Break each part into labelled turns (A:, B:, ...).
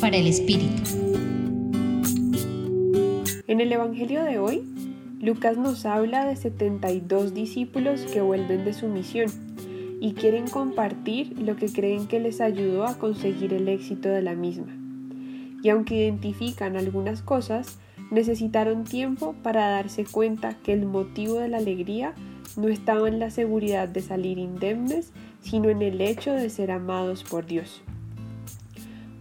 A: Para el Espíritu.
B: En el Evangelio de hoy, Lucas nos habla de 72 discípulos que vuelven de su misión y quieren compartir lo que creen que les ayudó a conseguir el éxito de la misma. Y aunque identifican algunas cosas, necesitaron tiempo para darse cuenta que el motivo de la alegría no estaba en la seguridad de salir indemnes, sino en el hecho de ser amados por Dios.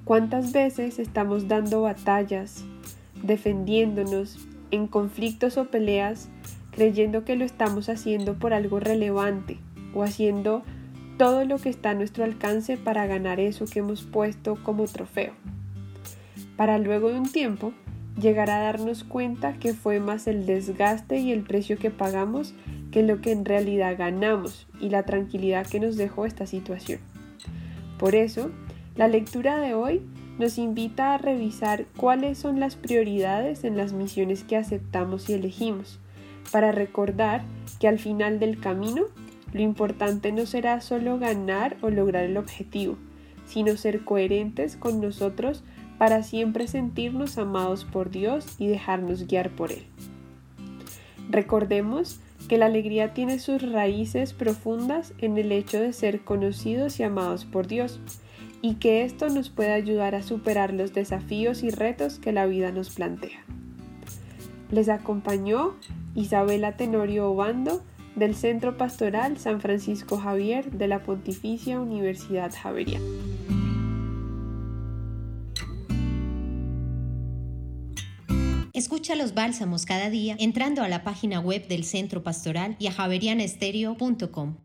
B: ¿Cuántas veces estamos dando batallas, defendiéndonos en conflictos o peleas, creyendo que lo estamos haciendo por algo relevante o haciendo todo lo que está a nuestro alcance para ganar eso que hemos puesto como trofeo? Para luego de un tiempo llegar a darnos cuenta que fue más el desgaste y el precio que pagamos que lo que en realidad ganamos y la tranquilidad que nos dejó esta situación. Por eso, la lectura de hoy nos invita a revisar cuáles son las prioridades en las misiones que aceptamos y elegimos, para recordar que al final del camino lo importante no será solo ganar o lograr el objetivo, sino ser coherentes con nosotros para siempre sentirnos amados por Dios y dejarnos guiar por Él. Recordemos que la alegría tiene sus raíces profundas en el hecho de ser conocidos y amados por Dios, y que esto nos puede ayudar a superar los desafíos y retos que la vida nos plantea. Les acompañó Isabela Tenorio Obando del Centro Pastoral San Francisco Javier de la Pontificia Universidad Javeriana.
A: Escucha los bálsamos cada día entrando a la página web del Centro Pastoral y a javerianestereo.com.